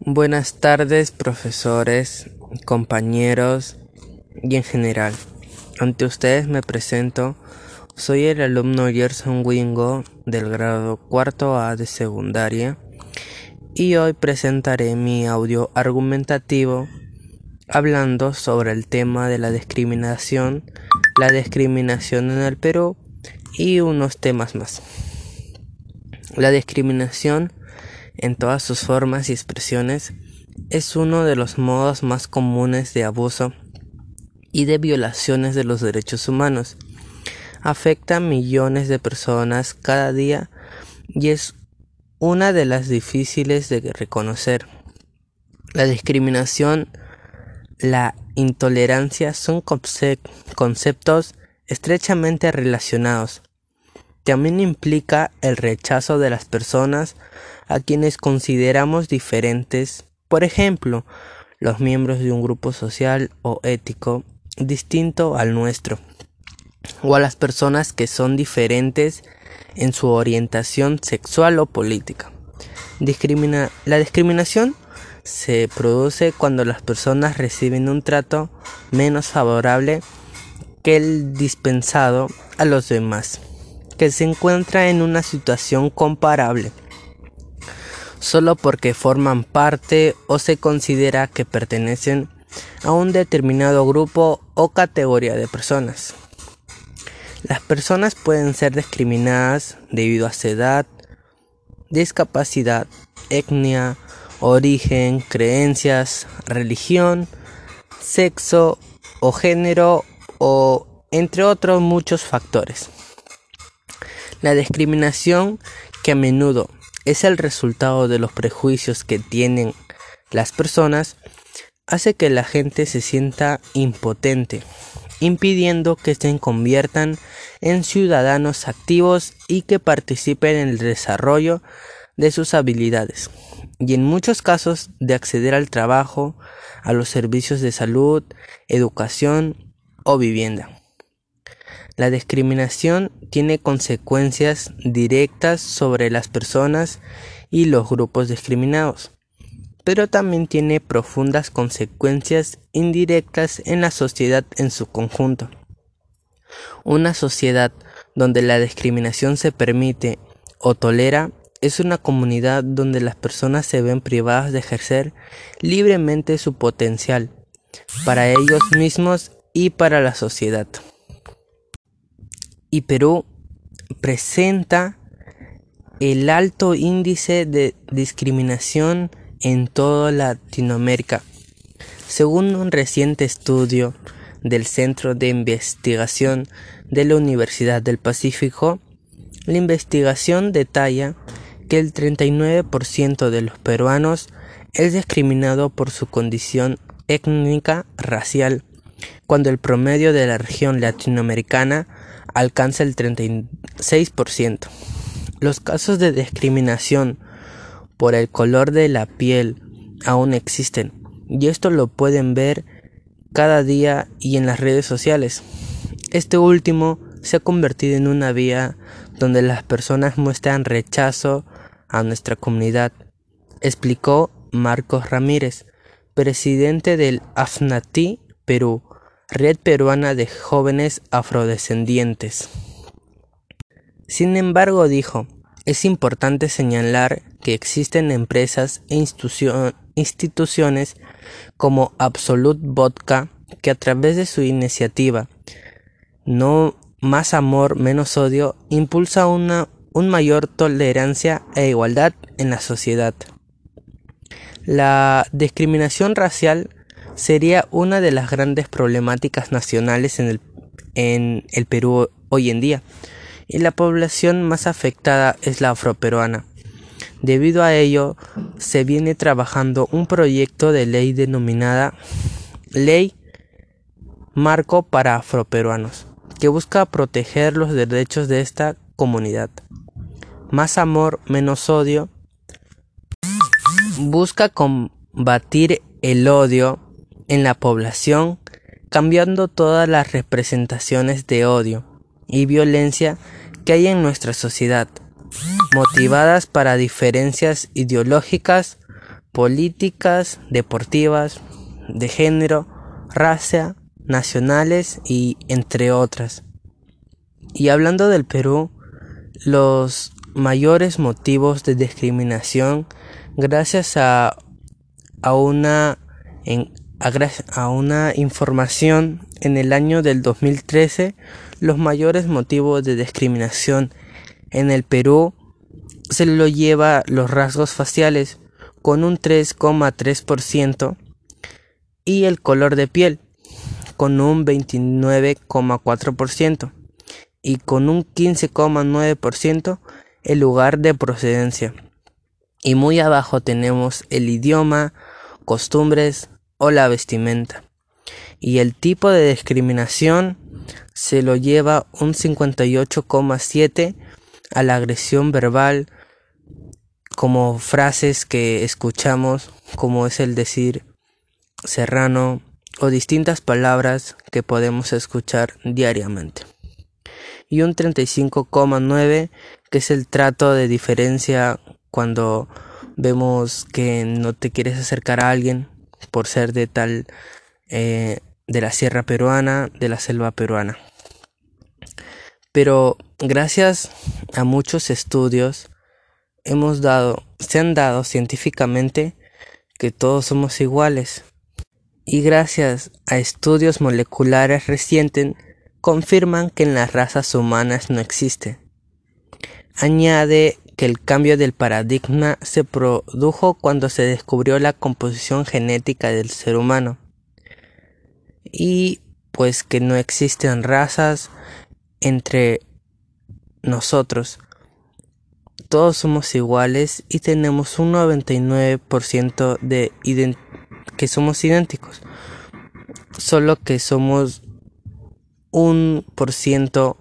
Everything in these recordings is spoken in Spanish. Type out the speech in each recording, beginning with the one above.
Buenas tardes, profesores, compañeros y en general. Ante ustedes me presento. Soy el alumno Gerson Wingo del grado cuarto A de secundaria y hoy presentaré mi audio argumentativo hablando sobre el tema de la discriminación, la discriminación en el Perú y unos temas más. La discriminación en todas sus formas y expresiones es uno de los modos más comunes de abuso y de violaciones de los derechos humanos. Afecta a millones de personas cada día y es una de las difíciles de reconocer. La discriminación, la intolerancia son conceptos estrechamente relacionados. También implica el rechazo de las personas a quienes consideramos diferentes, por ejemplo, los miembros de un grupo social o ético distinto al nuestro, o a las personas que son diferentes en su orientación sexual o política. la discriminación se produce cuando las personas reciben un trato menos favorable que el dispensado a los demás, que se encuentra en una situación comparable, solo porque forman parte o se considera que pertenecen a un determinado grupo o categoría de personas. Las personas pueden ser discriminadas debido a su edad, discapacidad, etnia, origen, creencias, religión, sexo o género o entre otros muchos factores. La discriminación que a menudo es el resultado de los prejuicios que tienen las personas hace que la gente se sienta impotente impidiendo que se conviertan en ciudadanos activos y que participen en el desarrollo de sus habilidades y en muchos casos de acceder al trabajo, a los servicios de salud, educación o vivienda. La discriminación tiene consecuencias directas sobre las personas y los grupos discriminados pero también tiene profundas consecuencias indirectas en la sociedad en su conjunto. Una sociedad donde la discriminación se permite o tolera es una comunidad donde las personas se ven privadas de ejercer libremente su potencial para ellos mismos y para la sociedad. Y Perú presenta el alto índice de discriminación en toda Latinoamérica. Según un reciente estudio del Centro de Investigación de la Universidad del Pacífico, la investigación detalla que el 39% de los peruanos es discriminado por su condición étnica racial, cuando el promedio de la región latinoamericana alcanza el 36%. Los casos de discriminación por el color de la piel aún existen y esto lo pueden ver cada día y en las redes sociales. Este último se ha convertido en una vía donde las personas muestran rechazo a nuestra comunidad, explicó Marcos Ramírez, presidente del AFNATI Perú, Red Peruana de Jóvenes Afrodescendientes. Sin embargo, dijo, es importante señalar que existen empresas e instituciones como Absolute Vodka que a través de su iniciativa No más amor, menos odio impulsa una un mayor tolerancia e igualdad en la sociedad. La discriminación racial sería una de las grandes problemáticas nacionales en el, Perú hoy en día y la población más afectada es la afroperuana. Debido a ello, se viene trabajando un proyecto de ley denominada Ley Marco para Afroperuanos, que busca proteger los derechos de esta comunidad. Más amor, menos odio. Busca combatir el odio en la población, cambiando todas las representaciones de odio y violencia que hay en nuestra sociedad, motivadas para diferencias ideológicas, políticas, deportivas, de género, raza, nacionales y entre otras. Y hablando del Perú, los mayores motivos de discriminación gracias a, a una a, una información en el año del 2013 los mayores motivos de discriminación en el Perú se lo lleva los rasgos faciales con un 3,3% y el color de piel con un 29,4% y con un 15,9% el lugar de procedencia. Y muy abajo tenemos el idioma, costumbres o la vestimenta. Y el tipo de discriminación se lo lleva un 58,7 a la agresión verbal como frases que escuchamos como es el decir serrano o distintas palabras que podemos escuchar diariamente. Y un 35,9 que es el trato de diferencia cuando vemos que no te quieres acercar a alguien por ser de tal eh, de la sierra peruana, de la selva peruana. Pero gracias a muchos estudios hemos dado, se han dado científicamente que todos somos iguales. Y gracias a estudios moleculares recientes confirman que en las razas humanas no existe. Añade que el cambio del paradigma se produjo cuando se descubrió la composición genética del ser humano y pues que no existen razas entre nosotros. Todos somos iguales y tenemos un 99% de que somos idénticos. Solo que somos un por ciento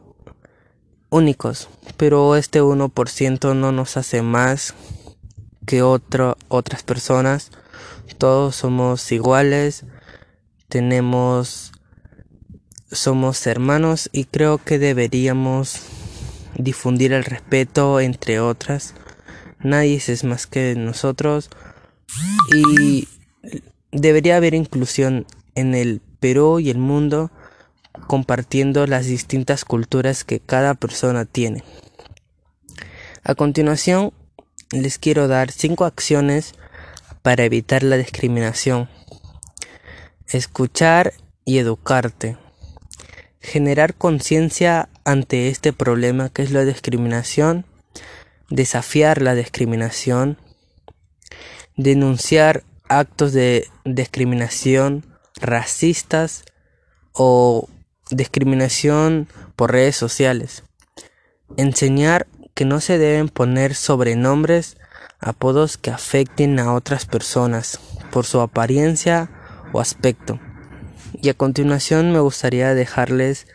únicos, pero este 1% no nos hace más que otras personas. Todos somos iguales, tenemos, somos hermanos y creo que deberíamos difundir el respeto entre otras. Nadie es más que nosotros y debería haber inclusión en el Perú y el mundo compartiendo las distintas culturas que cada persona tiene. A continuación, les quiero dar cinco acciones para evitar la discriminación. Escuchar y educarte. Generar conciencia ante este problema que es la discriminación. Desafiar la discriminación. Denunciar actos de discriminación racistas o discriminación por redes sociales. Enseñar que no se deben poner sobrenombres, apodos que afecten a otras personas por su apariencia o aspecto. Y a continuación me gustaría dejarles,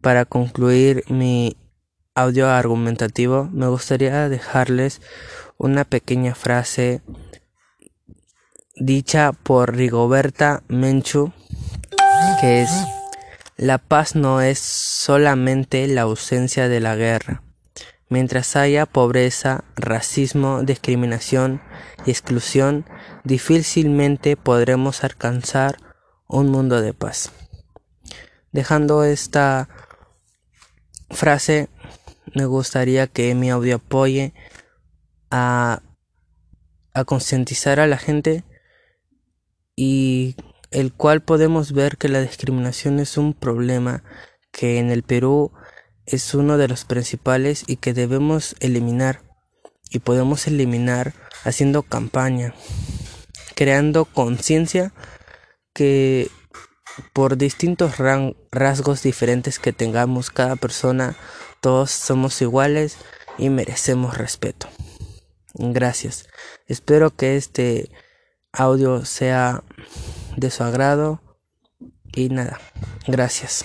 para concluir mi audio argumentativo, me gustaría dejarles una pequeña frase dicha por Rigoberta Menchu, que es la paz no es solamente la ausencia de la guerra. Mientras haya pobreza, racismo, discriminación y exclusión, difícilmente podremos alcanzar un mundo de paz. Dejando esta frase, me gustaría que mi audio apoye a, a concientizar a la gente y el cual podemos ver que la discriminación es un problema que en el Perú es uno de los principales y que debemos eliminar y podemos eliminar haciendo campaña, creando conciencia que por distintos rasgos diferentes que tengamos cada persona, todos somos iguales y merecemos respeto. Gracias. Espero que este audio sea de su agrado y nada, gracias.